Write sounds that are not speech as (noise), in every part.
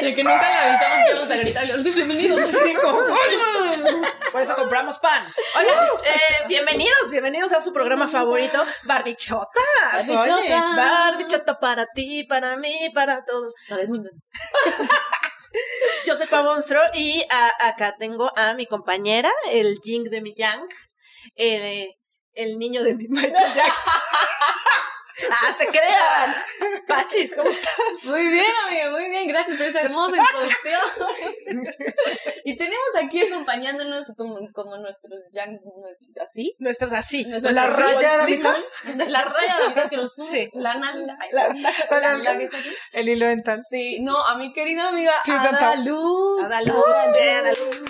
De que nunca le avisamos que íbamos a gritar. bienvenidos. (laughs) Por eso compramos pan. Hola, eh, bienvenidos, bienvenidos a su programa favorito, Barbichotas. Barbichota. Oye, Barbichota para ti, para mí, para todos. Para el mundo. (laughs) Yo soy Pa Monstro y a- acá tengo a mi compañera, el Ying de mi Yang, el, el niño de mi Michael Jackson. (laughs) ¡Ah, se crean! Pachis, ¿cómo estás? Muy bien, amiga, muy bien. Gracias por esa hermosa introducción. y tenemos aquí acompañándonos como, como nuestros yanks, así. Nuestras así. Nuestros la así, raya de la mitad. La raya de la mitad que nos sube. La nalga. La, la. El hilo dental. Sí, no, a mi querida amiga sí, Ada Luz. Ada Luz. Ada Luz.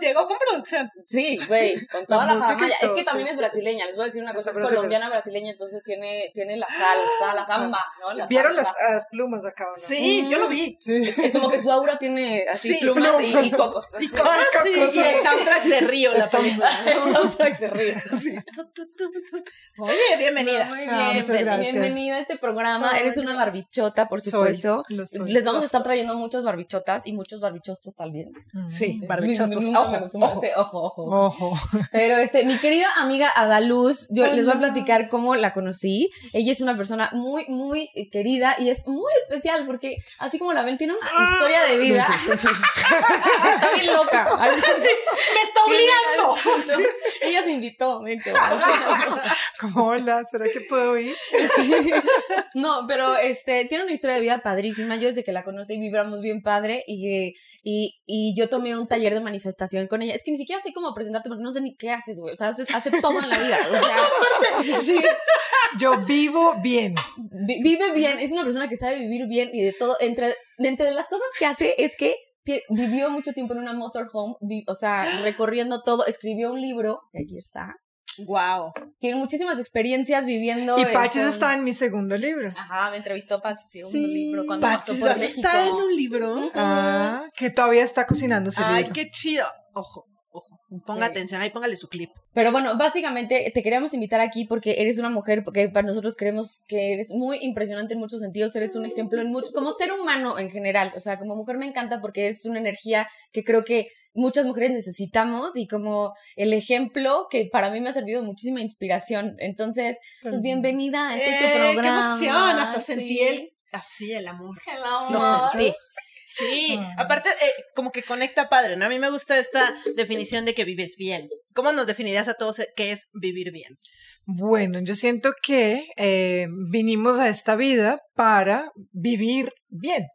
Llegó con producción. Sí, güey, con toda la, la Es que también es brasileña les voy a decir una cosa, es brasileña. colombiana brasileña, entonces tiene, tiene la salsa, la samba, ¿no? La ¿Vieron las, las plumas acá o no? Sí, yo lo vi. Sí. Es, es como que su aura tiene así Sí, plumas y, plumas. y cocos. así. Y cosas así. cosas. Y el soundtrack de Río, la Está- película. El soundtrack de Río. (laughs) Tu, tu, tu, tu. Oye, bienvenida. Muy Ah, bien, muchas gracias. bienvenida a este programa. Eres una barbichota, por Soy, supuesto. lo soy. Les vamos a estar soy. trayendo muchos barbichotas y muchos barbichostos también. Mm. Sí, Sí, barbichostos. Ojo, ojo. Sí, ojo, ojo. Pero este, mi querida amiga Adaluz, yo les voy a platicar cómo la conocí. Ella es una persona muy, muy querida y es muy especial porque, así como la ven, tiene una historia de vida. Está bien loca. (laughs) Así- Me está obligando. Exacto. Ella se invitó, de hecho. (laughs) Como, hola, ¿será que puedo ir? No, pero este, tiene una historia de vida padrísima. Yo desde que la conocí vibramos bien padre y, y, y yo tomé un taller de manifestación con ella. Es que ni siquiera sé cómo presentarte porque no sé ni qué haces, güey. O sea, hace, hace todo en la vida. O sea, sí. Yo vivo bien. Vi- vive bien, es una persona que sabe vivir bien y de todo. Entre, entre las cosas que hace es que vivió mucho tiempo en una motorhome, vi- o sea, recorriendo todo, escribió un libro, que aquí está. Wow. Tiene muchísimas experiencias viviendo. Y en- Paches está en mi segundo libro. Ajá, me entrevistó para su segundo Sí, libro cuando pasó Pachis, por ¿vas a México. estar en un libro? Ah, que todavía está cocinando ese Ay, libro. qué chido. Ojo. Ponga Sí. atención, ahí póngale su clip. Pero bueno, básicamente te queríamos invitar aquí porque eres una mujer que para nosotros creemos que eres muy impresionante en muchos sentidos, eres un ejemplo en mucho, como ser humano en general, o sea, como mujer me encanta porque es una energía que creo que muchas mujeres necesitamos y como el ejemplo que para mí me ha servido muchísima inspiración. Entonces, pues bienvenida a este tu Eh, programa. ¡Qué emoción! Hasta Sí. sentí el, así el amor. El Lo amor. sentí. Sí, Ah. aparte, eh, como que conecta padre, ¿no? A mí me gusta esta definición de que vives bien. ¿Cómo nos definirías a todos qué es vivir bien? Bueno, yo siento que eh, vinimos a esta vida para vivir bien.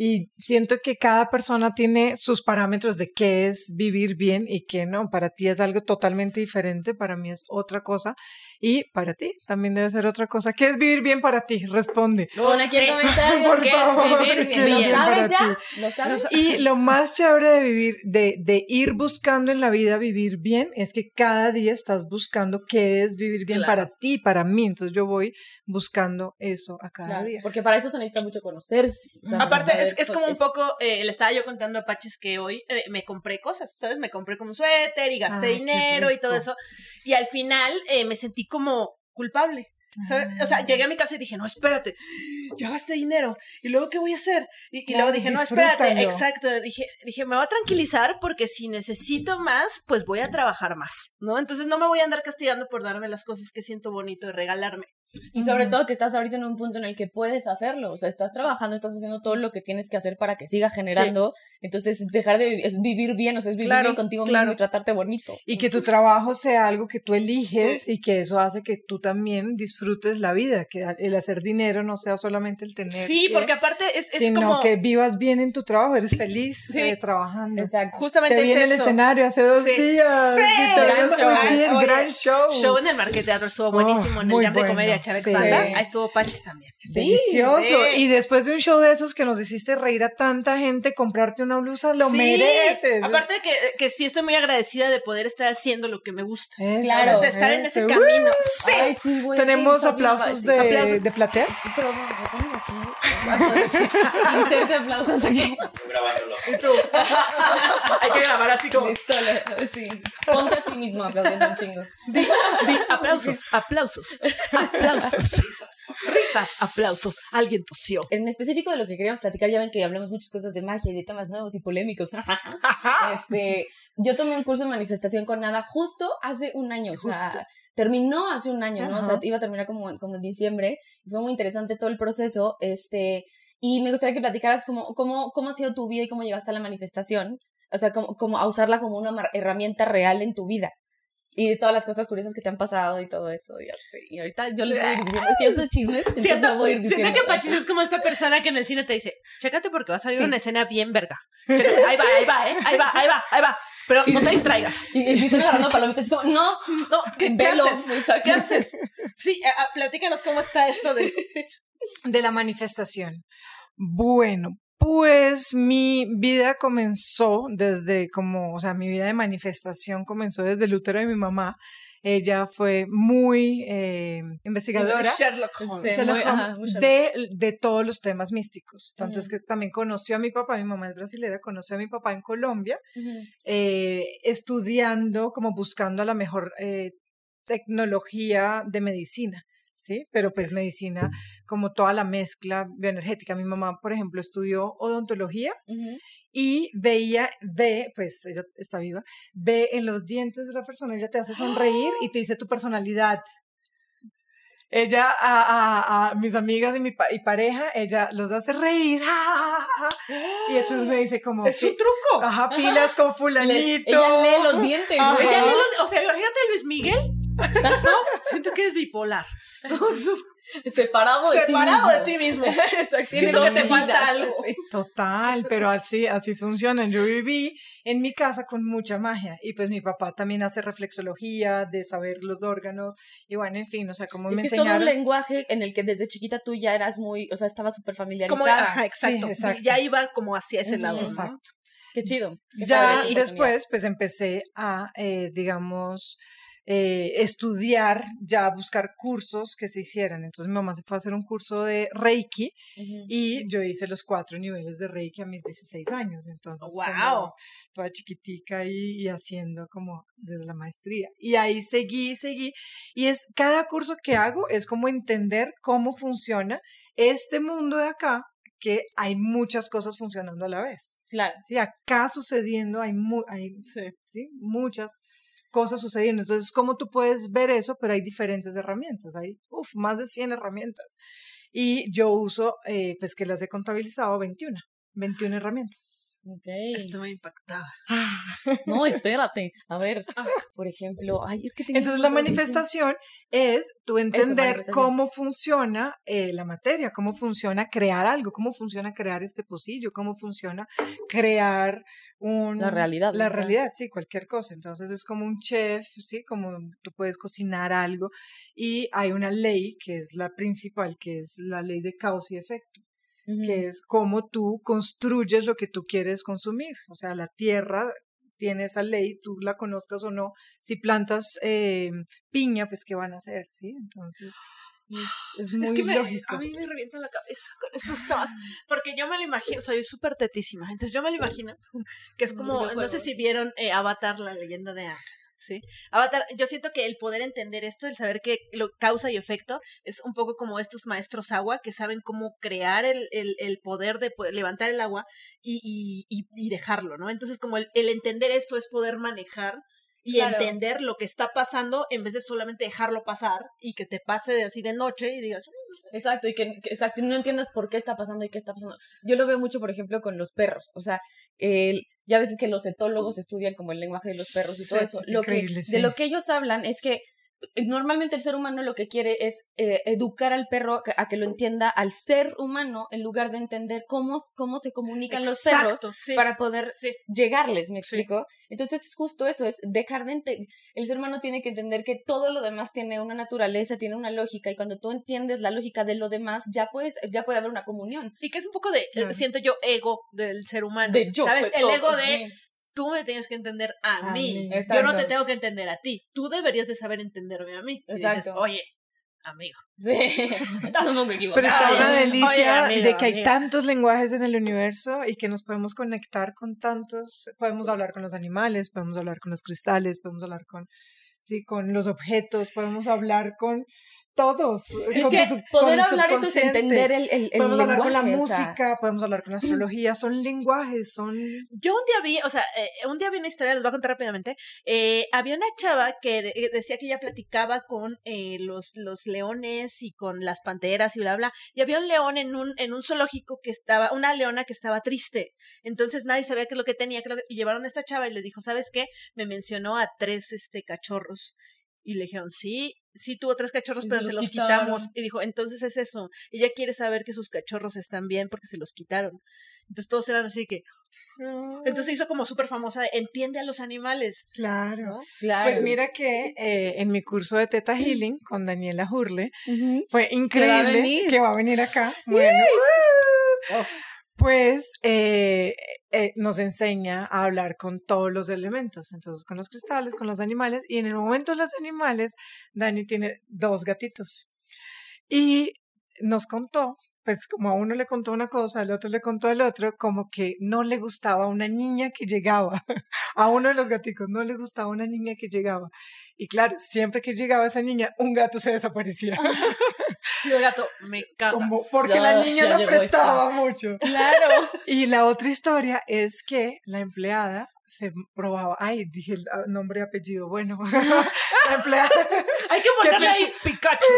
Y siento que cada persona tiene sus parámetros de qué es vivir bien y qué no. Para ti es algo totalmente diferente, para mí es otra cosa. Y para ti también debe ser otra cosa. ¿Qué es vivir bien para ti? Responde. Pon aquí comentario. (laughs) Por ¿Qué es favor, vivir ¿qué bien? es ¿Lo bien sabes para ya? ti? ¿Lo sabes? Y lo más chévere de vivir, de, de ir buscando en la vida vivir bien, es que cada día estás buscando qué es vivir bien Claro. para ti, para mí. Entonces yo voy buscando eso a cada Claro, día. porque para eso se necesita mucho conocerse. o sea, Aparte, es, es como un es- poco, eh, le estaba yo contando a Paches que hoy eh, me compré cosas, ¿sabes? Me compré como un suéter y gasté Ay, qué dinero y todo eso. Y al final eh, me sentí como culpable. ¿sabes? O sea, llegué a mi casa y dije, no, espérate, ya gasté dinero. ¿Y luego qué voy a hacer? Y, y luego dije, no, espérate, exacto. Dije, dije, me voy a tranquilizar porque si necesito más, pues voy a trabajar más, ¿no? Entonces no me voy a andar castigando por darme las cosas que siento bonito y regalarme. Y sobre todo que estás ahorita en un punto en el que puedes hacerlo. O sea, estás trabajando, estás haciendo todo lo que tienes que hacer para que siga generando. Entonces, dejar de vivir, es vivir bien, o sea, es vivir Claro, bien contigo claro. mismo y tratarte bonito. Y que tu trabajo sea algo que tú eliges y que eso hace que tú también disfrutes la vida, que el hacer dinero no sea solamente el tener. Sí, que- porque aparte es, es sino como... que vivas bien en tu trabajo, eres feliz Sí. eh, trabajando. Exacto. Justamente Te vi en es el eso. escenario hace dos Sí. días. Sí. Gran show. bien, Oye, gran show. Show en el Marqueteatro estuvo buenísimo, Oh, en el muy de bueno, Comedia Chavex sí. Banda. Ahí estuvo Pachis también. Sí, Delicioso. sí. Y después de un show de esos que nos hiciste reír a tanta gente, comprarte una blusa, lo Sí. mereces. Aparte de que, que sí estoy muy agradecida de poder estar haciendo lo que me gusta. Eso, Claro. de estar en ese eso. camino. Sí. Ay, sí, güey. Tenemos aplausos de, aplausos. de platea. Pero, bueno, ¿lo pones aquí? (laughs) Inserte aplausos aquí. grabándolos. ¿Y tú? (laughs) Hay que grabar así como. Sí, solo, sí. Ponte a ti mismo aplaudiendo un chingo. Di- aplausos, aplausos, aplausos. (laughs) Risas, aplausos, alguien tosió. En específico de lo que queríamos platicar, ya ven que hablamos muchas cosas de magia y de temas nuevos y polémicos. (laughs) este, yo tomé un curso de manifestación con nada justo hace un año. O sea, terminó hace un año, ¿no? O sea, iba a terminar como, como en diciembre. Fue muy interesante todo el proceso. Este, y me gustaría que platicaras cómo, cómo, cómo ha sido tu vida y cómo llegaste a la manifestación. O sea, como, como a usarla como una herramienta real en tu vida y de todas las cosas curiosas que te han pasado y todo eso. Y, así. y ahorita yo les voy a ir (laughs) diciendo, es que esos chismes, siento, voy a ir diciendo. Siento que Pachis es como esta persona que en el cine te dice, chécate porque va a salir una escena bien verga. ahí va, ahí va, ¿eh? ahí va, ahí va, ahí va. Pero no te distraigas. Y, si estoy agarrando palomitas, es como, no, no, ¿qué, ¿qué haces? ¿Qué haces? Sí, platícanos cómo está esto de... (laughs) de la manifestación. Bueno, pues mi vida comenzó desde como, o sea, mi vida de manifestación comenzó desde el útero de mi mamá. Ella fue muy eh, investigadora Sherlock Holmes, de, de, todos los temas místicos. Tanto es que también conoció a mi papá, mi mamá es brasileña, conoció a mi papá en Colombia, eh, estudiando, como buscando a la mejor eh, tecnología de medicina. ¿Sí? Pero pues medicina, como toda la mezcla bioenergética. Mi mamá, por ejemplo, estudió odontología y veía, ve, pues ella está viva, ve en los dientes de la persona, ella te hace sonreír y te dice tu personalidad. Ella a, a, mis amigas y mi y pareja, ella los hace reír. Y después me dice como... Es su truco. Ajá, (laughs) pilas con fulanito. ella lee los dientes. Ella lee los, o sea, imagínate Luis Miguel ¿No? Siento que es bipolar. Separado (laughs) de Separado de ti mismo. (laughs) Siento que te falta algo. Total, pero así, así funciona. Yo viví en mi casa con mucha magia y pues mi papá también hace reflexología de saber los órganos y bueno, en fin, o sea, como es me que enseñaron. Es todo un lenguaje en el que desde chiquita tú ya eras muy, o sea, estaba súper familiarizada. Como, exacto. Ya iba como hacia ese lado. Exacto. Qué chido. ya después, pues empecé a, eh, digamos, eh, estudiar, ya buscar cursos que se hicieran. Entonces mi mamá se fue a hacer un curso de Reiki y yo hice los cuatro niveles de Reiki a mis 16 años. Entonces, wow. toda chiquitica y, y, haciendo como desde la maestría. Y ahí seguí, seguí. Y es cada curso que hago es como entender cómo funciona este mundo de acá que hay muchas cosas funcionando a la vez. Claro. Sí, acá sucediendo hay, hay sí, muchas cosas sucediendo. Entonces, ¿cómo tú puedes ver eso? Pero hay diferentes herramientas, hay uf, más de 100 herramientas. Y yo uso, eh, pues que las he contabilizado 21, 21 herramientas. Okay. Estoy muy impactada. no, espérate. A ver, ah. por ejemplo, ay, es que Entonces la manifestación es tú entender cómo funciona eh, la materia, cómo funciona crear algo, cómo funciona crear este pocillo, cómo funciona crear un... La realidad. La realidad, sí, cualquier cosa. Entonces es como un chef, sí, como tú puedes cocinar algo y hay una ley que es la principal, que es la ley de causa y efecto que es cómo tú construyes lo que tú quieres consumir. O sea, la tierra tiene esa ley, tú la conozcas o no. Si plantas eh, piña, pues ¿qué van a hacer? ¿Sí? Entonces... Es, muy que lógico. a mí me revienta la cabeza con estos temas, porque yo me lo imagino, soy súper tetísima, entonces yo me lo imagino que es como, no sé si vieron eh, Avatar, la leyenda de Aang. Sí. Avatar, yo siento que el poder entender esto, el saber que lo causa y efecto, es un poco como estos maestros agua que saben cómo crear el, el, el poder de levantar el agua y, y, y, dejarlo, ¿no? Entonces, como el, el entender esto es poder manejar y entender lo que está pasando en vez de solamente dejarlo pasar y que te pase de así de noche y digas exacto y que, exacto no entiendas por qué está pasando y qué está pasando. Yo lo veo mucho por ejemplo con los perros o sea el, ya ves que los etólogos estudian como el lenguaje de los perros y todo eso. lo que de lo que ellos hablan es que normalmente el ser humano lo que quiere es eh, educar al perro a que lo entienda al ser humano en lugar de entender cómo, cómo se comunican los perros para poder llegarles, ¿me explico? Entonces es justo eso, es dejar de el ser humano tiene que entender que todo lo demás tiene una naturaleza, tiene una lógica y cuando tú entiendes la lógica de lo demás ya puedes ya puede haber una comunión. Y que es un poco de siento yo ego del ser humano. De yo ¿Sabes? el ego de tú me tienes que entender a, mí. Yo no te tengo que entender a ti. Tú deberías de saber entenderme a mí. Exacto. Oye, amigo. Sí, (laughs) estás un poco equivocado. Pero está una delicia de que hay tantos lenguajes en el universo y que nos podemos conectar con tantos. Podemos hablar con los animales, podemos hablar con los cristales, podemos hablar con ¿sí? Con los objetos, podemos hablar con todos. Es con que su- poder hablar eso es entender el, el, el Podemos hablar con la lenguaje, o sea, música, podemos hablar con la astrología, son lenguajes, son... Yo un día vi, o sea, eh, un día vi una historia, les voy a contar rápidamente. eh, había una chava que de- eh, decía que ella platicaba con eh, los, los leones y con las panteras y bla, bla. Y había un león en un, en un zoológico que estaba, una leona que estaba triste. Entonces nadie sabía qué es lo que tenía. qué es lo que- y llevaron a esta chava y le dijo, ¿sabes qué? Me mencionó a tres este, cachorros. Y le dijeron, sí, sí tuvo tres cachorros, Y pero se se los quitamos. Y dijo, entonces es eso. Ella quiere saber que sus cachorros están bien porque se los quitaron. Entonces todos eran así que... Entonces se hizo como súper famosa, de, entiende a los animales. Claro. ¿no? Claro. Pues mira que eh, en mi curso de Teta Healing con Daniela Hurle fue increíble que va a venir acá. (laughs) Bueno, pues eh, eh, nos enseña a hablar con todos los elementos, entonces con los cristales, con los animales, y en el momento de los animales, Dani tiene dos gatitos. Y nos contó, pues como a uno le contó una cosa, al otro le contó al otro, como que no le gustaba una niña que llegaba, (laughs) a uno de los gaticos no le gustaba una niña que llegaba. Y claro, siempre que llegaba esa niña, un gato se desaparecía, (laughs) Y el gato, me como porque la niña lo apretaba mucho. Claro. (laughs) Y la otra historia es que la empleada se probaba, ay, dije el ah, nombre y apellido, bueno, la empleada Hay que ponerle ¿Qué ahí (laughs) Pikachu.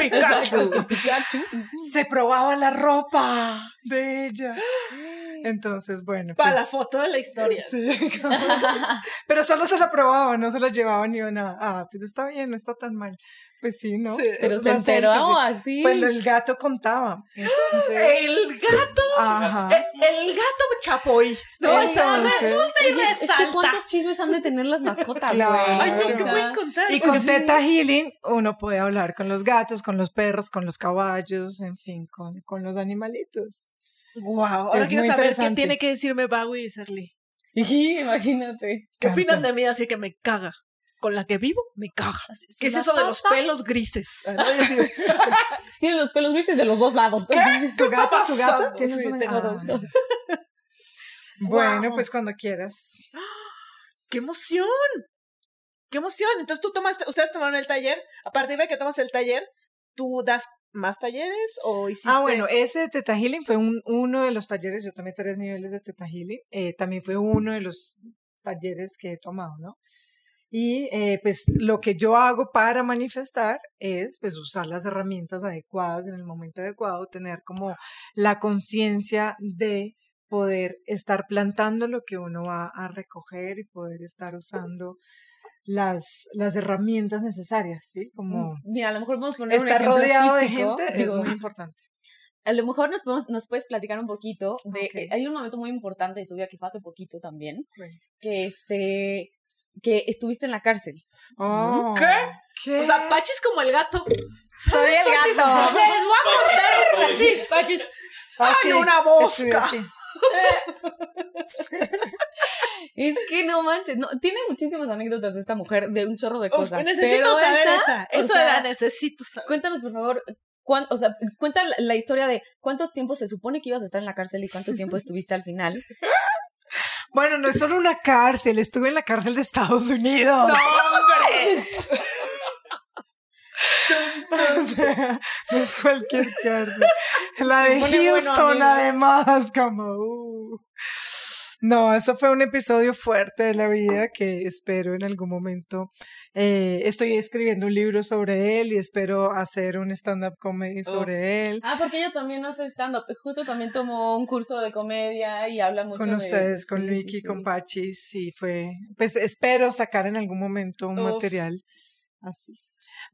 Exacto, que Pikachu. Pikachu. se probaba la ropa de ella. (gasps) (gasps) Entonces, bueno. Para la pues, foto de la historia. (laughs) Sí, como- (laughs) pero solo se la probaba, no se la llevaba ni nada. Ah, pues está bien, no está tan mal. Pues sí, ¿no? Sí. Pero se La sí. así. Pues el gato contaba. Entonces, El gato, ajá. el, el gato chapoy. No, Entonces- Esa resulta y es que cuántos chismes han de tener las mascotas, güey. Claro. Ay, no. ¿qué O sea, pueden contar? Y con Teta Healing uno puede hablar con los gatos, con los perros, con los caballos, en fin, con, con los animalitos. Wow, ahora Es quiero saber qué tiene que decirme Bagui y Serly. y (laughs) imagínate. ¿Qué Canta. opinan de mí? Así que me caga. Con la que vivo, me caga. ¿Qué es ¿se eso de los pelos grises? Ah, (laughs) Tiene los pelos grises de los dos lados. (laughs) ¿Tu está gato? ¿Tu? ¿Tienes Sí, una- tengo Ah, dos. Bueno, pues cuando quieras. (gasps) ¡Qué emoción! ¡Qué emoción! Entonces tú tomas, ustedes tomaron el taller. A partir de que tomas el taller, ¿tú das más talleres o hiciste? Ah, bueno, ese de Teta Healing fue un, uno de los talleres, yo tomé tres niveles de Teta Healing, eh, también fue uno de los talleres que he tomado, ¿no? Y eh, pues lo que yo hago para manifestar es pues usar las herramientas adecuadas en el momento adecuado, tener como la conciencia de poder estar plantando lo que uno va a recoger y poder estar usando las, las herramientas necesarias, ¿sí? Como Mira, a lo mejor podemos poner un estar ejemplo rodeado de físico, gente es digo, muy importante. A lo mejor nos, podemos, nos puedes platicar un poquito de... Ok. eh, hay un momento muy importante de su vida que fue hace poquito también, que este que estuviste en la cárcel. Oh, ¿Qué? ¿Qué? O sea, Pachi es como el gato. Soy el gato. Les voy a contar. Sí, Pachi es- Ah, ¡Ay, sí, una mosca! (laughs) (laughs) Es que no manches, no, tiene muchísimas anécdotas de esta mujer, de un chorro de Uf, cosas. necesito pero saber esa, esa. o Eso sea, la necesito saber. Cuéntanos, por favor, cuán- o sea, cuenta la, historia de cuánto tiempo se supone que ibas a estar en la cárcel y cuánto tiempo estuviste al final. (laughs) Bueno, no es solo una cárcel, estuve en la cárcel de Estados Unidos. (laughs) ¡Hombre! O sea, no es cualquier cárcel. La de bueno, Houston, amigo. además, como. uh. No, eso fue un episodio fuerte de la vida que espero en algún momento. eh, estoy escribiendo un libro sobre él y espero hacer un stand-up comedy sobre él. Ah, porque ella también hace stand-up. Justo también tomó un curso de comedia y habla mucho con de- ustedes, con sí, Vicky, sí, sí. con Pachi, sí, fue, pues espero sacar en algún momento un Uf. material así.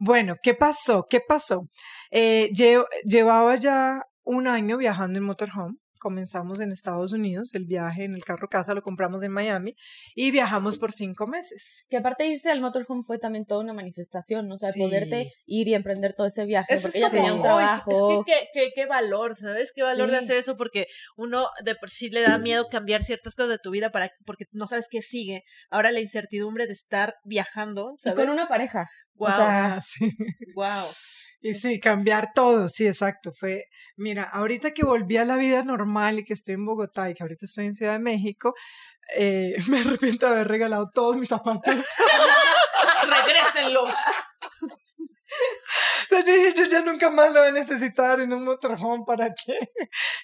Bueno, ¿qué pasó? ¿Qué pasó? Eh, lle- llevaba ya un año viajando en motorhome. Comenzamos en Estados Unidos, el viaje en el carro casa lo compramos en Miami y viajamos por cinco meses. Que aparte de irse al motorhome fue también toda una manifestación, ¿no? o sea, Sí. poderte ir y emprender todo ese viaje, Eso porque es ella tenía un trabajo. Es que qué, qué, qué valor, ¿sabes? Qué valor de hacer eso porque uno de por sí le da miedo cambiar ciertas cosas de tu vida para porque no sabes qué sigue. Ahora la incertidumbre de estar viajando, y con una pareja. Wow, o sea, (laughs) sí. wow. Y sí, cambiar todo, sí, exacto. Fue, mira, ahorita que volví a la vida normal y que estoy en Bogotá y que ahorita estoy en Ciudad de México, eh, (laughs) me arrepiento de haber regalado todos mis zapatos. (laughs) Regrésenlos. (laughs) Yo dije, yo ya nunca más lo voy a necesitar en un motorhome, ¿para qué?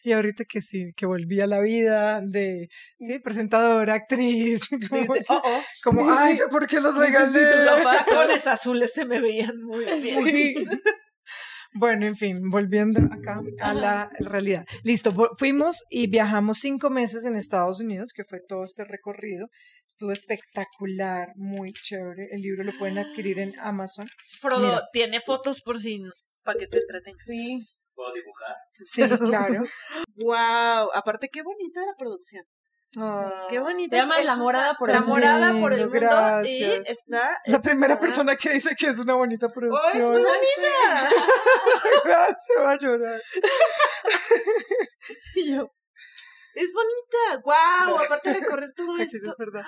Y ahorita que sí, que volví a la vida de, sí, presentadora, actriz, como, Oh, oh. como, ay, ¿yo ¿por qué los regalé? Los tacones azules se me veían muy bien. Sí. Bueno, en fin, volviendo acá a la realidad. Listo, fuimos y viajamos cinco meses en Estados Unidos, que fue todo este recorrido. Estuvo espectacular, muy chévere. El libro lo pueden adquirir en Amazon. Frodo Mira. tiene fotos por si para que te entretengas. Sí. ¿Puedo dibujar? Sí, claro. (laughs) Wow, aparte qué bonita la producción. Ah, Qué bonita. Se llama es- Enamorada una- por el Enamorada por el mundo. mundo Gracias. y está La primera persona que dice que es una bonita Oh, es producción. muy bonita. (laughs) Se va a llorar. (laughs) Y yo, es bonita. Wow, aparte de recorrer todo (laughs) esto. es verdad.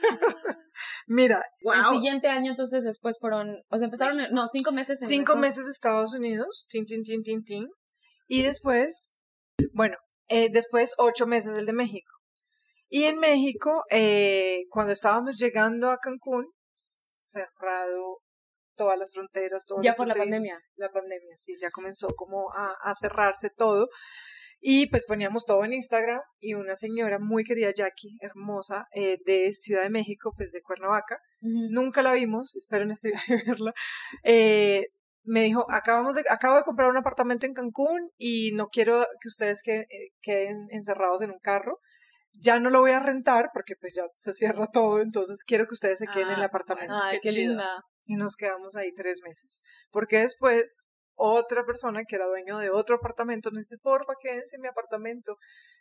(gasps) Mira, El Wow. siguiente año, entonces, después fueron, o sea, empezaron, no, cinco meses en cinco meses de Estados Unidos, tin, tin, tin, tin, tin. Y después, bueno, eh, después ocho meses el de México. Y en México, eh, cuando estábamos llegando a Cancún, cerrado todas las fronteras, todos Ya por la pandemia. La pandemia, sí, ya comenzó como a, a cerrarse todo. Y pues poníamos todo en Instagram y una señora muy querida, Jackie, hermosa, eh, de Ciudad de México, pues de Cuernavaca, nunca la vimos, espero en este viaje verla, eh, me dijo, acabamos de, acabo de comprar un apartamento en Cancún y no quiero que ustedes que- eh, queden encerrados en un carro. Ya no lo voy a rentar porque pues ya se cierra todo, entonces quiero que ustedes se queden en el Ah, apartamento. Ay, Qué qué linda. Y nos quedamos ahí tres meses. Porque después otra persona que era dueño de otro apartamento nos dice, porfa, quédense en mi apartamento.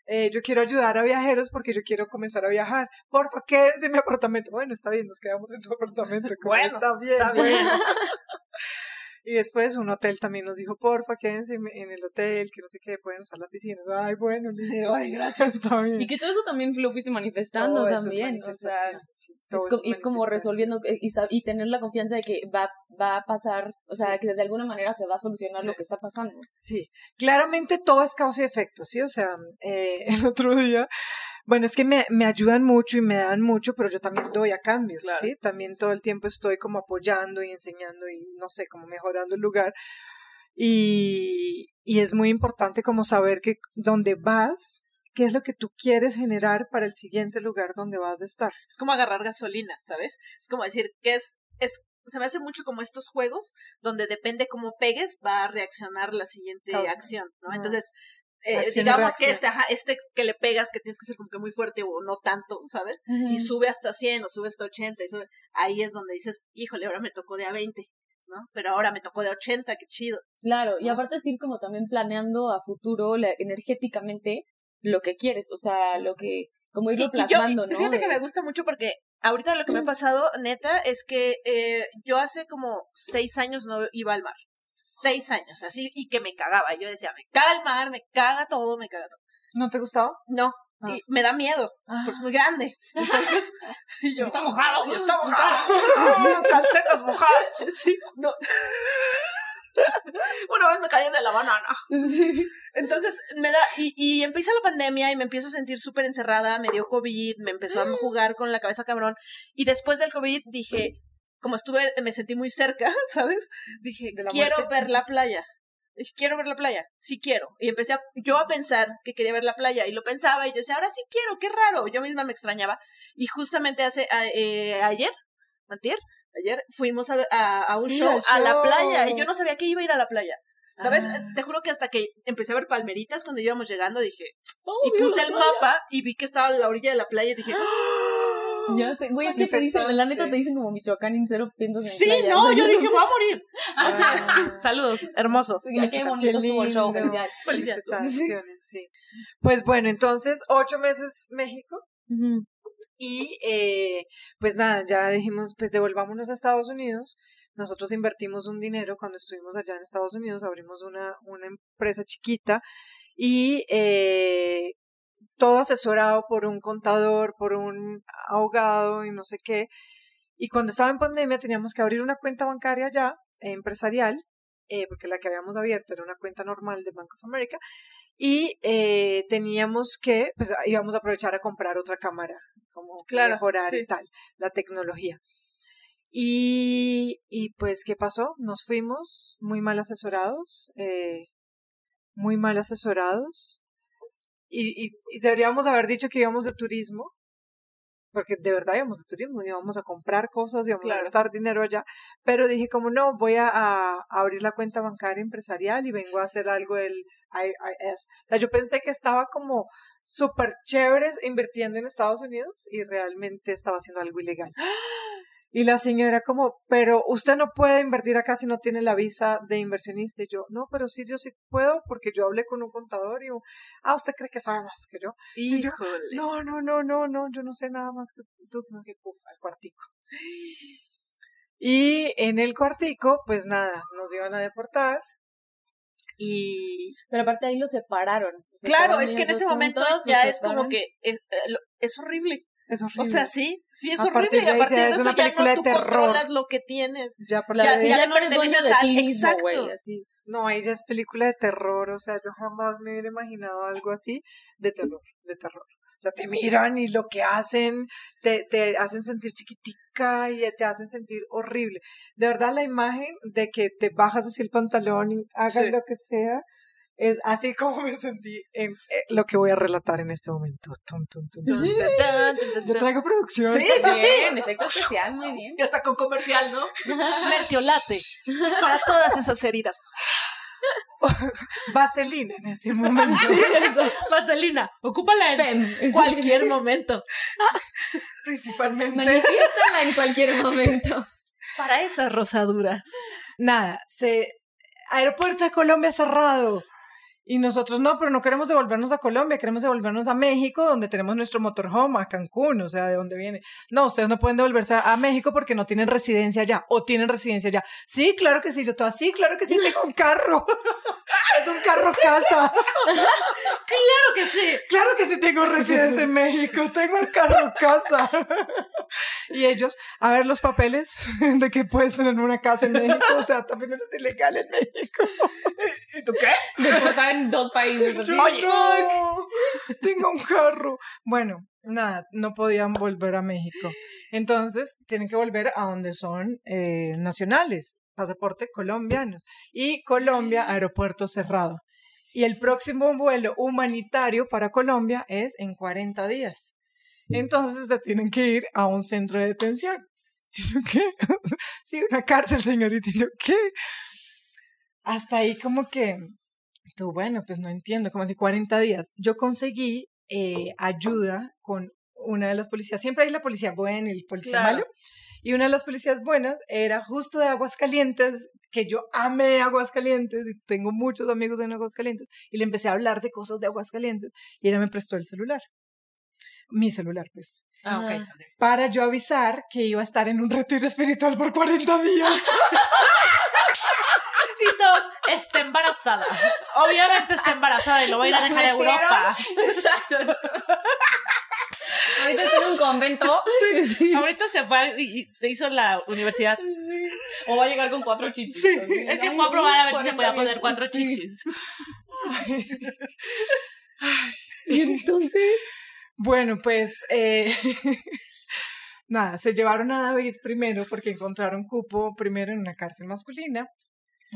Eh, yo quiero ayudar a viajeros porque yo quiero comenzar a viajar. Porfa, quédense en mi apartamento. Bueno, está bien, nos quedamos en tu apartamento. (laughs) Bueno, está bien. está bien. (laughs) Y después un hotel también nos dijo, porfa, quédense en el hotel, que no sé qué, pueden usar la piscina. Ay, bueno, le dije, ay, gracias, está bien. Y que todo eso también lo fuiste manifestando Todo eso es también, o sea, sí, es ir como resolviendo eh, y, y tener la confianza de que va, va a pasar, o sea, Sí. que de alguna manera se va a solucionar Sí. lo que está pasando. Sí, claramente todo es causa y efecto, ¿sí? O sea, eh, (laughs) el otro día, bueno, es que me, me ayudan mucho y me dan mucho, pero yo también doy a cambio, Claro. ¿sí? También todo el tiempo estoy como apoyando y enseñando y, no sé, como mejorando el lugar. Y, y es muy importante como saber que donde vas, qué es lo que tú quieres generar para el siguiente lugar donde vas a estar. Es como agarrar gasolina, ¿sabes? Es como decir que es, es, se me hace mucho como estos juegos donde depende cómo pegues va a reaccionar la siguiente Causa. acción, ¿no? Entonces, eh, y digamos que este, ajá, este que le pegas que tienes que ser como que muy fuerte o no tanto, ¿sabes? Y sube hasta 100 o sube hasta 80 y sube, ahí es donde dices, híjole, ahora me tocó de a 20, ¿no? Pero ahora me tocó de 80, qué chido. Claro, y aparte es ir como también planeando a futuro la- energéticamente lo que quieres, o sea, lo que, como irlo Y- y yo- plasmando, ¿no? Fíjate que me gusta mucho porque ahorita lo que me ha (clears throat) pasado, neta, es que eh, yo hace como seis años no iba al mar. Seis años, así, y que me cagaba. Yo decía, me caga el mar, me caga todo, me caga todo. ¿No te gustaba? No, Ah. y me da miedo, porque es muy grande. Entonces, y yo, Está mojado. está mojado. Calcetas mojadas. Sí, no. Una vez me caí de la banana. Entonces, me da, y, y empieza la pandemia y me empiezo a sentir súper encerrada, me dio COVID, me empezó a jugar con la cabeza cabrón. Y después del COVID dije, como estuve, me sentí muy cerca, (laughs) ¿sabes? Dije, ¿De la quiero muerte? ver la playa. Dije, quiero ver la playa, sí quiero. Y empecé a, yo a pensar que quería ver la playa y lo pensaba y yo decía, ahora sí quiero, qué raro. Yo misma me extrañaba. Y justamente hace, a- eh, ayer, antier, ayer fuimos a, a, a un Sí, show, a la playa y yo no sabía que iba a ir a la playa. ¿Sabes? Ah. Te juro que hasta que empecé a ver palmeritas cuando íbamos llegando dije, Vamos y puse el playa. mapa y vi que estaba a la orilla de la playa y dije, Ya sé, güey, es que te dicen, la neta te dicen como Michoacán y cero piensas en sí, playa. no, yo dije, voy a morir. (laughs) Ah. (laughs) Saludos, hermoso. Sí, qué bonito estuvo el show, felicidades. Felicitaciones, sí. Pues bueno, entonces, ocho meses México. Y eh, pues nada, ya dijimos, pues devolvámonos a Estados Unidos. Nosotros invertimos un dinero cuando estuvimos allá en Estados Unidos, abrimos una, una empresa chiquita y eh, todo asesorado por un contador, por un abogado y no sé qué. Y cuando estaba en pandemia teníamos que abrir una cuenta bancaria ya, eh, empresarial, eh, porque la que habíamos abierto era una cuenta normal de Bank of America. Y eh, teníamos que, pues íbamos a aprovechar a comprar otra cámara, como Claro, mejorar sí. y tal, la tecnología. Y, y pues, ¿qué pasó? Nos fuimos muy mal asesorados, eh, muy mal asesorados. Y, y, y deberíamos haber dicho que íbamos de turismo, porque de verdad íbamos de turismo, íbamos a comprar cosas, íbamos a Claro. gastar dinero allá, pero dije como no, voy a, a abrir la cuenta bancaria empresarial y vengo a hacer algo del IRS. O sea, yo pensé que estaba como súper chévere invirtiendo en Estados Unidos y realmente estaba haciendo algo ilegal. Y la señora como, pero usted no puede invertir acá si no tiene la visa de inversionista. Y yo, no, pero sí, yo sí puedo porque yo hablé con un contador y, ah, usted cree que sabe más que yo. Y yo, Híjole. no, no, no, no, no, yo no sé nada más que tú, no que puf, al cuartico. Y en el cuartico, pues nada, nos iban a deportar. Y Pero aparte ahí los separaron. Claro, es que en ese momento ya es como que es, eh, lo- es horrible. O sea, sí, sí es A horrible. Y a partir de es eso una ya no de tú terror. controlas lo que tienes. ya porque Ya, sí, ya ya, no eres dueño de ti mismo, exacto. güey, así. No, ella es película de terror, o sea, yo jamás me hubiera imaginado algo así de terror, de terror. O sea, te miran y lo que hacen, te, te hacen sentir chiquitica y te hacen sentir horrible. De verdad, la imagen de que te bajas así el pantalón y hagas Sí. lo que sea, es así como me sentí en eh, lo que voy a relatar en este momento. Tum, Yo traigo producción. Sí, sí, sí. Bien, efecto especial, muy bien. Y hasta con comercial, ¿no? (laughs) Mertiolate. (laughs) Para todas esas heridas. (laughs) Vaselina en ese momento. Vaselina, ocúpala en Fem. cualquier momento. Principalmente. Manifiéstala en cualquier momento. Para esas rosaduras. nada, se aeropuerto de Colombia cerrado. Y nosotros no, pero no queremos devolvernos a Colombia, queremos devolvernos a México, donde tenemos nuestro motorhome, a Cancún, o sea, de dónde viene. No, ustedes no pueden devolverse a, a México porque no tienen residencia allá, o tienen residencia allá. Sí, claro que sí, yo toda, sí, claro que sí, tengo un carro. (laughs) es un carro casa. (laughs) Claro que sí. Claro que sí tengo residencia en México, tengo un carro casa. y ellos, a ver los papeles (laughs) de que puedes tener una casa en México, o sea, también eres ilegal en México. ¿Y tú qué? Dos países. (laughs) Yo no, (laughs) tengo un carro. Bueno, nada, no podían volver a México. Entonces, tienen que volver a donde son eh, nacionales, pasaporte colombianos. Y Colombia, aeropuerto cerrado. Y el próximo vuelo humanitario para Colombia es en 40 días. Entonces se tienen que ir a un centro de detención. (laughs) ¿Y yo qué? Sí, una cárcel, señorita. ¿Y yo qué? Hasta ahí como que, tú, bueno, pues no entiendo, como hace 40 días. Yo conseguí eh, ayuda con una de las policías. Siempre hay la policía buena y el policía Claro. malo. Y una de las policías buenas era justo de Aguascalientes, que yo amé Aguascalientes y tengo muchos amigos en Aguascalientes. Y le empecé a hablar de cosas de Aguascalientes y ella me prestó el celular. Mi celular, pues. Ah, ok. Para yo avisar que iba a estar en un retiro espiritual por 40 días. (laughs) Está embarazada. Obviamente está embarazada y lo va a ir a dejar a. Europa. Exacto. Ahorita está en un convento. Sí. Ahorita se fue y hizo la universidad. O va a llegar con cuatro chichis. Sí, es que fue a probar a ver si se 40 podía poner cuatro Sí. chichis. Y entonces. Bueno, pues eh, (laughs) nada, se llevaron a David primero porque encontraron cupo primero en una cárcel masculina.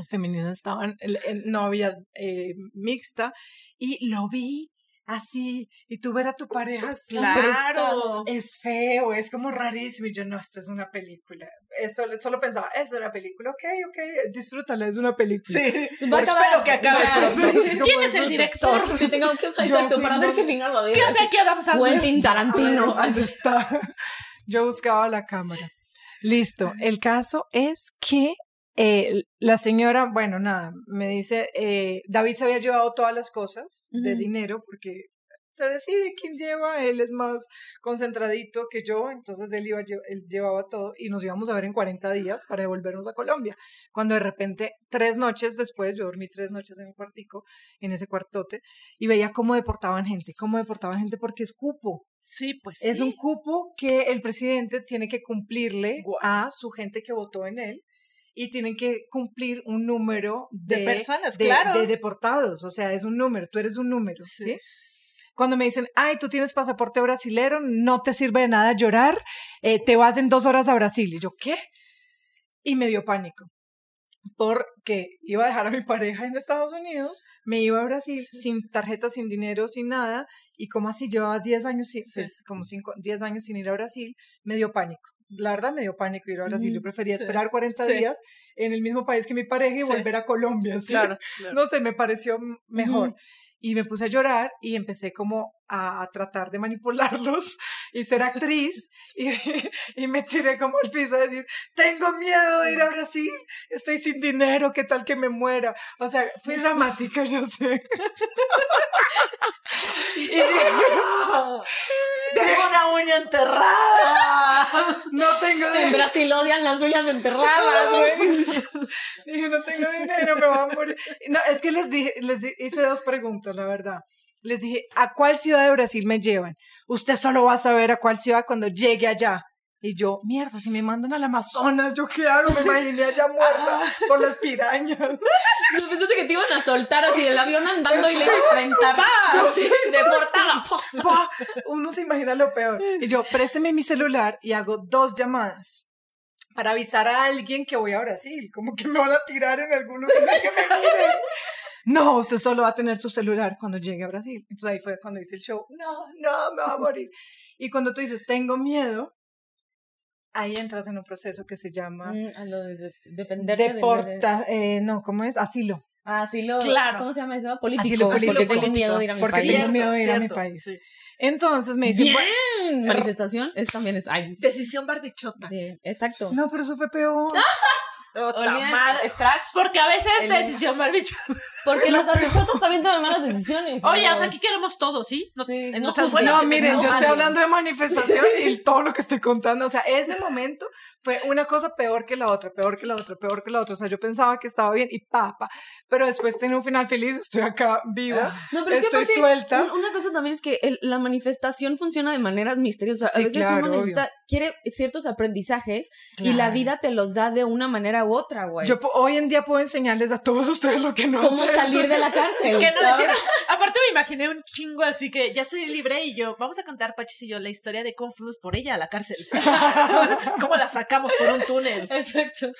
Las femeninas estaban, el- el- no había eh, mixta y lo vi así y tú ver a tu pareja así. Claro. Es feo, es como rarísimo. Y yo, no, esto es una película. Eso, solo pensaba, es una película, ok, ok, disfrútala, es una película. Sí. (laughs) Va a acabar. Espero que acabe Claro. (laughs) ¿Quién es el director? Que tenga que (laughs) exacto, para no. ver qué final va a haber. ¿Qué hace aquí Adam Sandler? Quentin Tarantino. ¿Dónde está? Yo buscaba la cámara. Listo. El caso es que eh, la señora, bueno, nada, me dice, eh, David se había llevado todas las cosas de dinero porque se decide quién lleva, él es más concentradito que yo, entonces él, iba, él llevaba todo y nos íbamos a ver en 40 días para devolvernos a Colombia. Cuando de repente, tres noches después, yo dormí tres noches en mi cuartico, en ese cuartote, y veía cómo deportaban gente, cómo deportaban gente porque es cupo. Sí, pues Es un cupo que el presidente tiene que cumplirle a su gente que votó en él y tienen que cumplir un número de, De personas, de- claro. de deportados. O sea, es un número, tú eres un número, ¿sí? Sí. Cuando me dicen, ay, tú tienes pasaporte brasilero, no te sirve de nada llorar, eh, te vas en dos horas a Brasil. Y yo, ¿qué? y me dio pánico. Porque iba a dejar a mi pareja en Estados Unidos, me iba a Brasil sin tarjeta, sin dinero, sin nada, y como así llevaba 10 años, sin- pues como 5, 10 años sin ir a Brasil, me dio pánico. La verdad me dio pánico ir a Brasil. Yo prefería sí, esperar 40 sí. días en el mismo país que mi pareja y Sí. volver a Colombia. Claro, (laughs) claro. No sé, me pareció mejor. Y me puse a llorar y empecé como a, a tratar de manipularlos (laughs) y ser actriz. y, (laughs) y me tiré como al piso a decir, tengo miedo de ir a Brasil, estoy sin dinero, ¿qué tal que me muera? O sea, fui dramática, yo sé. (laughs) y dije, Tengo una uña enterrada. no tengo En dinero. Brasil odian las uñas enterradas. Dije, no tengo dinero, me voy a morir. No, es que les dije, les hice dos preguntas, la verdad. Les dije, ¿a cuál ciudad de Brasil me llevan? Usted solo va a saber a cuál ciudad cuando llegue allá. Y yo, mierda, si me mandan al Amazonas, ¿yo qué hago? Me imaginé allá muerta (laughs) por las pirañas. (laughs) Yo pensaste que te iban a soltar así el avión andando y le aventar. (laughs) Sí, Deportada. Uno se imagina lo peor. Y yo, présteme mi celular y hago dos llamadas para avisar a alguien que voy a Brasil. Como que me van a tirar en algún lugar que me miren. No, usted solo va a tener su celular cuando llegue a Brasil. Entonces ahí fue cuando hice el show. No, no, me va a morir. Y cuando tú dices, tengo miedo, ahí entras en un proceso que se llama Mm, a lo de, de- defenderte de- de- deporta, eh, no, ¿cómo es? Asilo. Ah, asilo. Claro. ¿Cómo se llama eso? Político. Asilo político. Porque tengo miedo de ir a mi Porque país. tengo miedo de ir a mi país. sí. Entonces me dicen, Bien. "Bueno, Manifestación es también eso. Ay, Decisión barbichota. bien, exacto. no, pero eso fue peor. (laughs) Otra Olviden- madre. Scratch. Porque a veces El- decisión barbichota. Porque las barbichotas también toman malas decisiones. Oye, o sea, aquí queremos todo, ¿sí? No, Sí, no entonces, juzgues. No, miren, no yo estoy hablando de (laughs) manifestación y todo lo que estoy contando. O sea, ese momento fue una cosa peor que la otra, peor que la otra, peor que la otra. O sea, yo pensaba que estaba bien y papa. Pero después tenía un final feliz, estoy acá viva. No, pero es que suelta. un- Una cosa también es que el- la manifestación funciona de maneras misteriosas. Sí, a veces claro, uno necesita, quiere ciertos aprendizajes y la Claro. vida te los da de una manera u otra, güey. Yo hoy en día puedo enseñarles a todos ustedes lo que no ¿Cómo sé. Salir de la (laughs) cárcel? Que no decir, aparte me imaginé un chingo así que ya soy libre y yo, vamos a contar Pachis y yo la historia de cómo fuimos por ella a la cárcel. (laughs) cómo la sacamos por un túnel. Exacto.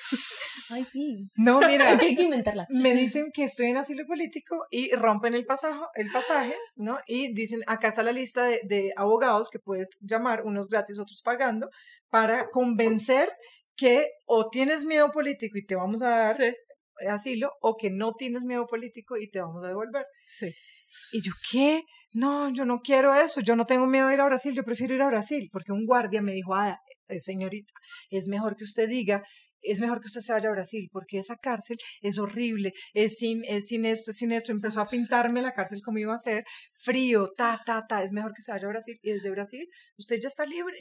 Ay, sí. No, mira. (laughs) Hay que inventarla. me dicen que estoy en asilo político y rompen el pasaje, el pasaje, ¿no? Y dicen, acá está la lista de, de abogados que puedes llamar, unos gratis, otros pagando, para convencer que o tienes miedo político y te vamos a dar Sí, asilo, o que no tienes miedo político y te vamos a devolver. sí. Y yo, ¿qué? No, yo no quiero eso, yo no tengo miedo de ir a Brasil, yo prefiero ir a Brasil, porque un guardia me dijo, Ada, eh, señorita, es mejor que usted diga, es mejor que usted se vaya a Brasil, porque esa cárcel es horrible, es sin, es sin esto, es sin esto, empezó a pintarme la cárcel como iba a ser, frío, ta, ta, ta, es mejor que se vaya a Brasil, y desde Brasil usted ya está libre.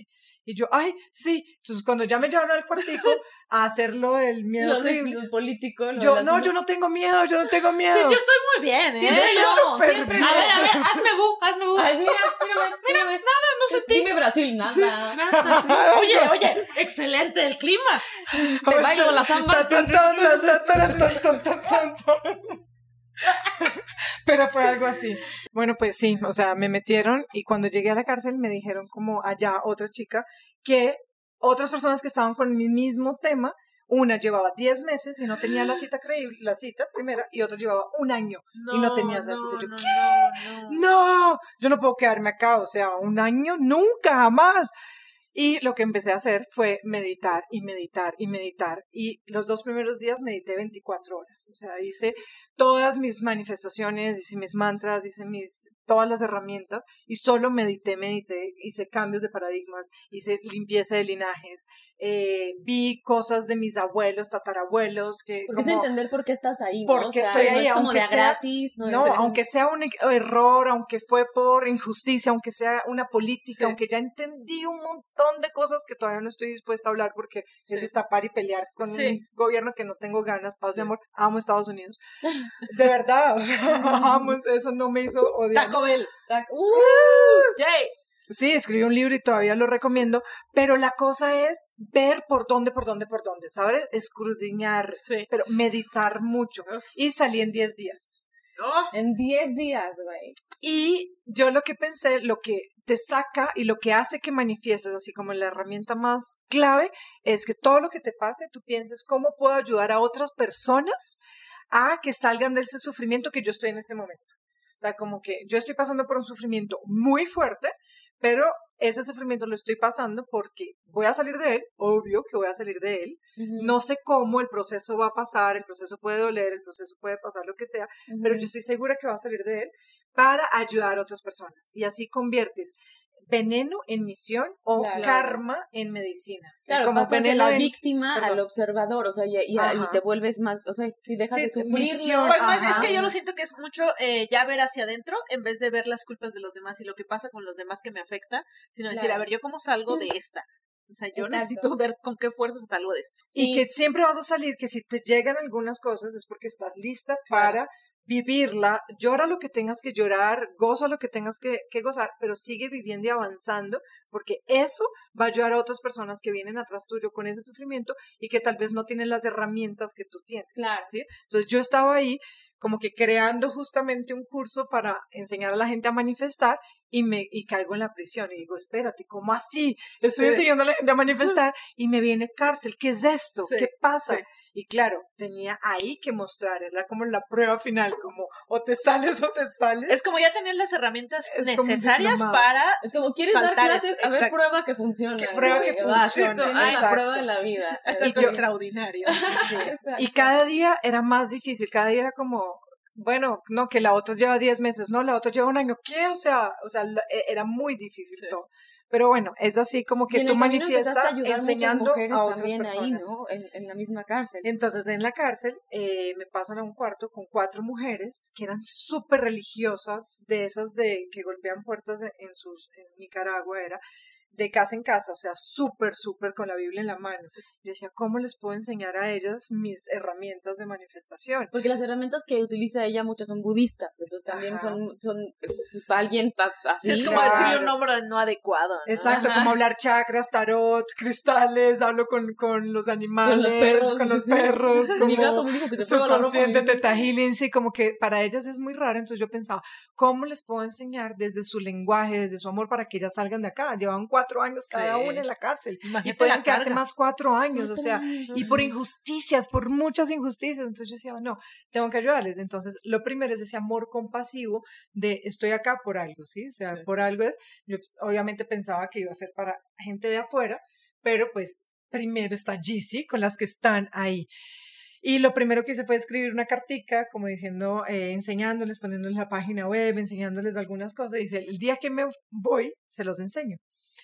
Y yo, ay, sí, entonces cuando ya me llevaron al cuartico a hacer lo del miedo Lo horrible, político. lo yo, no, yo no tengo miedo, yo no tengo Sí, miedo. yo estoy muy bien, ¿eh? Siempre yo, siempre bien. A ver, a ver, (laughs) hazme bu, hazme bu. Ay, mira, mírame, (laughs) mírame. Nada, no sentí. Dime Brasil, nada. Nada, (laughs) sí. Oye, oye, excelente el clima. Te bailo la samba. Fue algo así. Bueno, pues sí, o sea, me metieron y cuando llegué a la cárcel me dijeron como allá otra chica que otras personas que estaban con mi mismo tema, una llevaba 10 meses y no tenía la cita creíble, la cita primera, y otra llevaba un año y no tenía la cita. Yo, no, ¿qué? no, no. no, yo no puedo quedarme acá, o sea, un año, nunca, jamás. Y lo que empecé a hacer fue meditar y meditar y meditar. Y los dos primeros días medité 24 horas. O sea, hice todas mis manifestaciones, hice mis mantras, hice mis, todas las herramientas y solo medité, medité, hice cambios de paradigmas, hice limpieza de linajes, eh, vi cosas de mis abuelos, tatarabuelos, que Porque es como- entender por qué estás ahí, ¿no? Porque o sea, estoy no ahí, es como aunque de sea- gratis. No, no, es- aunque sea un error, aunque fue por injusticia, aunque sea una política, Sí. aunque ya entendí un montón de cosas que todavía no estoy dispuesta a hablar porque Sí. es destapar y pelear con Sí. un gobierno que no tengo ganas, paz Sí. de amor, amo Estados Unidos. (laughs) De verdad, o sea, (laughs) amo, eso no me hizo odiar. Taco Bell. Tac- ¡Uh! Yay. Sí, escribí un libro y todavía lo recomiendo, pero la cosa es ver por dónde, por dónde, por dónde, ¿sabes? Escudriñar, Sí. pero meditar mucho. Uf. Y salí en 10 días. Oh, En 10 días, güey. Y yo lo que pensé, lo que te saca y lo que hace que manifiestes, así como la herramienta más clave, es que todo lo que te pase, tú pienses cómo puedo ayudar a otras personas a que salgan de ese sufrimiento que yo estoy en este momento. O sea, como que yo estoy pasando por un sufrimiento muy fuerte, pero ese sufrimiento lo estoy pasando porque voy a salir de él, obvio que voy a salir de él. No sé cómo el proceso va a pasar, el proceso puede doler, el proceso puede pasar lo que sea, pero yo estoy segura que va a salir de él para ayudar a otras personas. Y así conviertes veneno en misión o karma en medicina. Claro, como pasas de la víctima al observador, o sea, y, te vuelves más, o sea, si dejas de sufrir. Pues es que yo lo siento que es mucho eh, ya ver hacia adentro en vez de ver las culpas de los demás y lo que pasa con los demás que me afecta, sino decir, a ver, yo cómo salgo de esta. O sea, yo necesito ver con qué fuerzas salgo de esto. Y que siempre vas a salir, que si te llegan algunas cosas es porque estás lista para vivirla, llora lo que tengas que llorar, goza lo que tengas que, gozar, pero sigue viviendo y avanzando, porque eso va a ayudar a otras personas que vienen atrás tuyo con ese sufrimiento y que tal vez no tienen las herramientas que tú tienes. Claro. ¿sí? Entonces yo estaba ahí como que creando justamente un curso para enseñar a la gente a manifestar y me y caigo en la prisión y digo, espérate, ¿cómo así? Estoy enseñando a la gente a manifestar (laughs) y me viene cárcel, ¿qué es esto? ¿Qué pasa? Y claro, tenía ahí que mostrar, era como la prueba final, como o te sales o te sales. Es como ya tener las herramientas necesarias para Es como quieres dar clases, a ver, prueba que funciona. Que prueba que funciona. la prueba de la vida. (laughs) extraordinario. y cada día era más difícil, cada día era como bueno, no, que la otra lleva 10 meses, no, la otra lleva un año, ¿qué? O sea, o sea, e, era muy difícil todo. Pero bueno, es así como que tú manifiestas enseñando a otras también personas. Ahí, ¿no? En, la misma cárcel. Entonces, en la cárcel eh, me pasan a un cuarto con cuatro mujeres que eran súper religiosas, de esas de que golpean puertas en, sus, en Nicaragua era, de casa en casa, o sea, súper, súper con la Biblia en la mano. Yo decía, ¿cómo les puedo enseñar a ellas mis herramientas de manifestación? Porque las herramientas que utiliza ella muchas son budistas, entonces también son, son pues, alguien así. es como decirle un nombre no adecuado. Exacto, como hablar chakras, tarot, cristales, hablo con, con los animales, con los perros, con los perros. (laughs) Mi gato me dijo que se subconsciente, teta healing, sí, como que para ellas es muy raro, entonces yo pensaba, ¿cómo les puedo enseñar desde su lenguaje, desde su amor para que ellas salgan de acá? Llevan cuatro cuatro años cada uno en la cárcel. y pueden quedarse más cuatro años, o sea, y por injusticias, por muchas injusticias. Entonces yo decía, no, tengo que ayudarles. Entonces, lo primero es ese amor compasivo de estoy acá por algo, ¿sí? O sea, por algo es, yo pues, obviamente pensaba que iba a ser para gente de afuera, pero pues primero está Gizzy con las que están ahí. Y lo primero que hice fue escribir una cartica, como diciendo, eh, enseñándoles, poniéndoles la página web, enseñándoles algunas cosas. Dice, el día que me voy, se los enseño.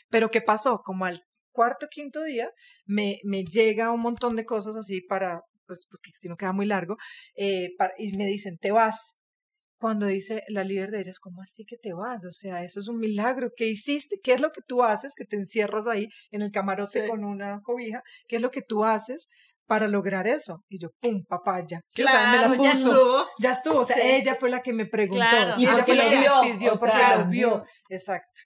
Pero ¿qué pasó? Como al cuarto, quinto día, me, me llega un montón de cosas así para, pues porque si no queda muy largo, eh, y me dicen, te vas. Cuando dice la líder de ellas, ¿cómo así que te vas? O sea, eso es un milagro. ¿Qué hiciste? ¿Qué es lo que tú haces? Que te encierras ahí en el camarote con una cobija. ¿Qué es lo que tú haces para lograr eso. Y yo, pum, papaya. Claro, me la puso. Ya estuvo. Ya estuvo. O sea, ella fue la que me preguntó. y porque lo vio. Pidió, porque lo vio. Exacto.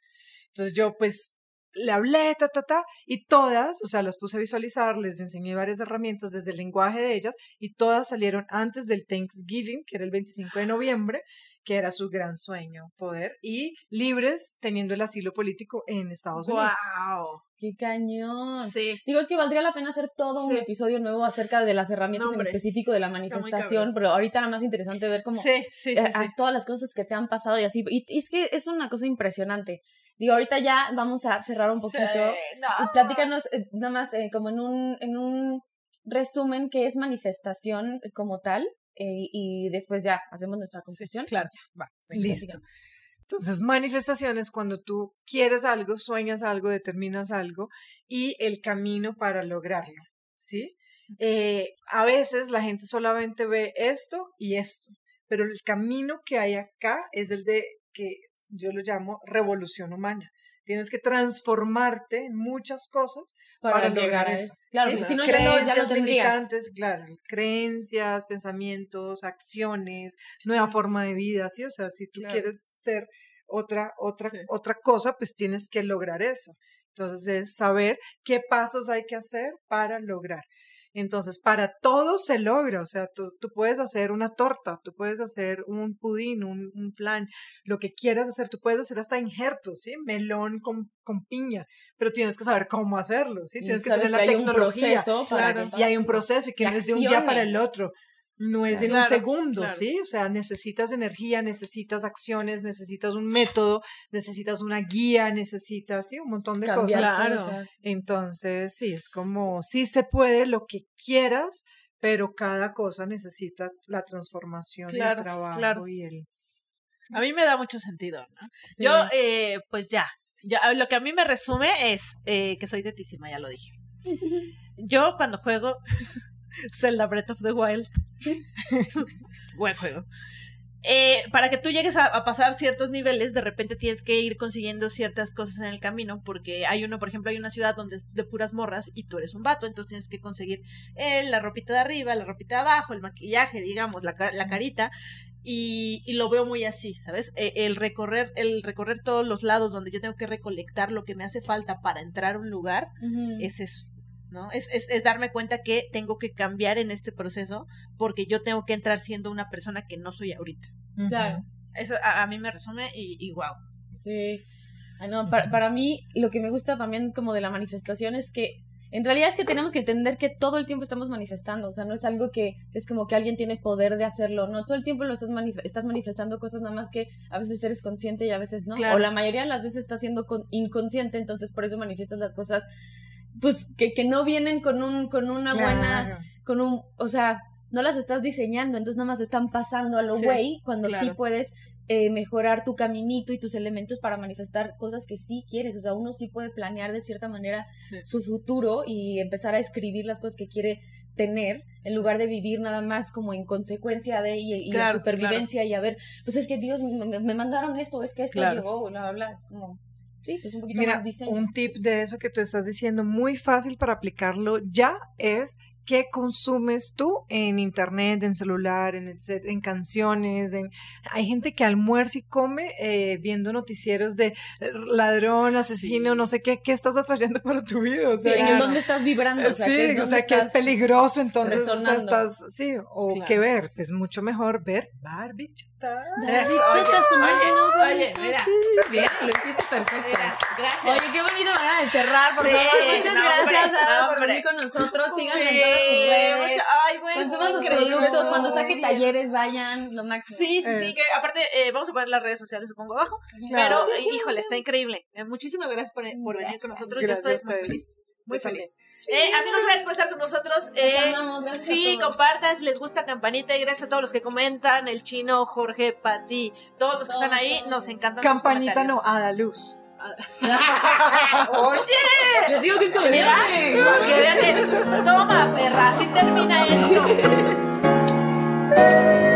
Entonces yo, pues, le hablé, ta, ta, ta, y todas, o sea, las puse a visualizar, les enseñé varias herramientas desde el lenguaje de ellas, y todas salieron antes del Thanksgiving, que era el 25 de noviembre, que era su gran sueño, poder, y libres teniendo el asilo político en Estados Unidos. ¡Wow! ¡Qué cañón! Sí. Digo, es que valdría la pena hacer todo un episodio nuevo acerca de las herramientas en específico de la manifestación, pero ahorita era más interesante ver cómo sí, sí, eh, todas las cosas que te han pasado y así. y es que es una cosa impresionante. Digo, ahorita ya vamos a cerrar un poquito. Y platícanos eh, nada más eh, como en un, en un resumen qué es manifestación como tal eh, y después ya hacemos nuestra conclusión. claro, va, listo. Entonces, manifestación es cuando tú quieres algo, sueñas algo, determinas algo y el camino para lograrlo, ¿sí? a veces la gente solamente ve esto y esto, pero el camino que hay acá es el de que yo lo llamo revolución humana. Tienes que transformarte en muchas cosas para, llegar a eso. Claro, si no, ya, ya tendrías. Claro, creencias, pensamientos, acciones, nueva forma de vida, ¿sí? O sea, si tú quieres ser otra, otra, otra cosa, pues tienes que lograr eso. Entonces es saber qué pasos hay que hacer para lograr. Entonces, para todo se logra, o sea, tú, tú puedes hacer una torta, tú puedes hacer un pudín, un, un flan, lo que quieras hacer, tú puedes hacer hasta injertos, ¿sí? Melón con, con piña, pero tienes que saber cómo hacerlo, ¿sí? Tienes que tener la hay un tecnología. proceso claro, y hay un proceso y que no es de un día para el otro. No es en un segundo, claro. ¿sí? O sea, necesitas energía, necesitas acciones, necesitas un método, necesitas una guía, necesitas, sí, un montón de Cambiar cosas. Claro. cosas. Entonces, sí, es como, sí se puede lo que quieras, pero cada cosa necesita la transformación y Claro, el trabajo claro. y el... A mí me da mucho sentido, ¿no? Sí. Yo, eh, pues ya, ya, lo que a mí me resume es eh, que soy tetísima, ya lo dije. (laughs) Yo cuando juego (laughs) (laughs) Zelda Breath of the Wild, (laughs) buen juego. Eh, para que tú llegues a, a pasar ciertos niveles, de repente tienes que ir consiguiendo ciertas cosas en el camino, porque hay uno, por ejemplo, hay una ciudad donde es de puras morras y tú eres un vato, entonces tienes que conseguir eh, la ropita de arriba, la ropita de abajo, el maquillaje, digamos, la, la carita, y, y lo veo muy así, ¿sabes? Eh, el recorrer, el recorrer todos los lados donde yo tengo que recolectar lo que me hace falta para entrar a un lugar, es eso. ¿No? Es, es, es darme cuenta que tengo que cambiar en este proceso porque yo tengo que entrar siendo una persona que no soy ahorita. Claro. Eso a, a mí me resume y, y wow. Sí. No, para, para mí lo que me gusta también como de la manifestación es que en realidad es que tenemos que entender que todo el tiempo estamos manifestando, o sea, no es algo que es como que alguien tiene poder de hacerlo, no, todo el tiempo lo estás, manif- estás manifestando cosas nada más que a veces eres consciente y a veces no, Claro. o la mayoría de las veces estás siendo con- inconsciente, entonces por eso manifiestas las cosas pues que, que no vienen con un con una buena con un, o sea, no las estás diseñando, entonces nada más están pasando a lo Sí, güey, cuando sí puedes eh, mejorar tu caminito y tus elementos para manifestar cosas que sí quieres, o sea, uno sí puede planear de cierta manera su futuro y empezar a escribir las cosas que quiere tener en lugar de vivir nada más como en consecuencia de y, y en Claro, supervivencia y a ver, pues es que Dios me, me- mandaron esto, es que esto llegó, bla, bla, bla, es como, sí, pues un poquito Mira, más diseño. un tip de eso que tú estás diciendo, muy fácil para aplicarlo ya, es qué consumes tú en internet, en celular, en etcétera, en canciones, en hay gente que almuerza y come eh, viendo noticieros de eh, ladrón, asesino, Sí. no sé qué, qué estás atrayendo (laughs) para tu vida, o Sí, sea, ¿En claro. dónde estás vibrando? O sea, sí, que es o sea, que es peligroso, entonces o sea, estás, sí, o Claro. qué ver, es mucho mejor ver Barbie David, su oye, oye, mira. Bien, lo hiciste perfecto. Mira, gracias. Oye, qué bonita manera de cerrar, por Sí, favor. Muchas no, gracias, hombre, Ada, no, por hombre. venir con nosotros. Síganme Sí, en todas sus redes. mucha- Ay, güey, Consuman es sus productos. Cuando saque bien. talleres, vayan, lo máximo. Sí, sí, sí, que aparte eh, vamos a poner las redes sociales, supongo, abajo. Claro. Pero, híjole, está increíble. Eh, muchísimas gracias por, por venir con nosotros. Gracias Yo estoy muy feliz. Muy feliz. Eh, amigos, gracias por estar con nosotros. Eh, amamos, gracias a sí, todos. compartan si les gusta Campanita y gracias a todos los que comentan, el chino, Jorge, Pati, todos los que Todos, están ahí, todos. nos encantan. Campanita no, a la luz. (laughs) (laughs) Oye, Les digo que es que- toma, perra, así termina esto. (laughs)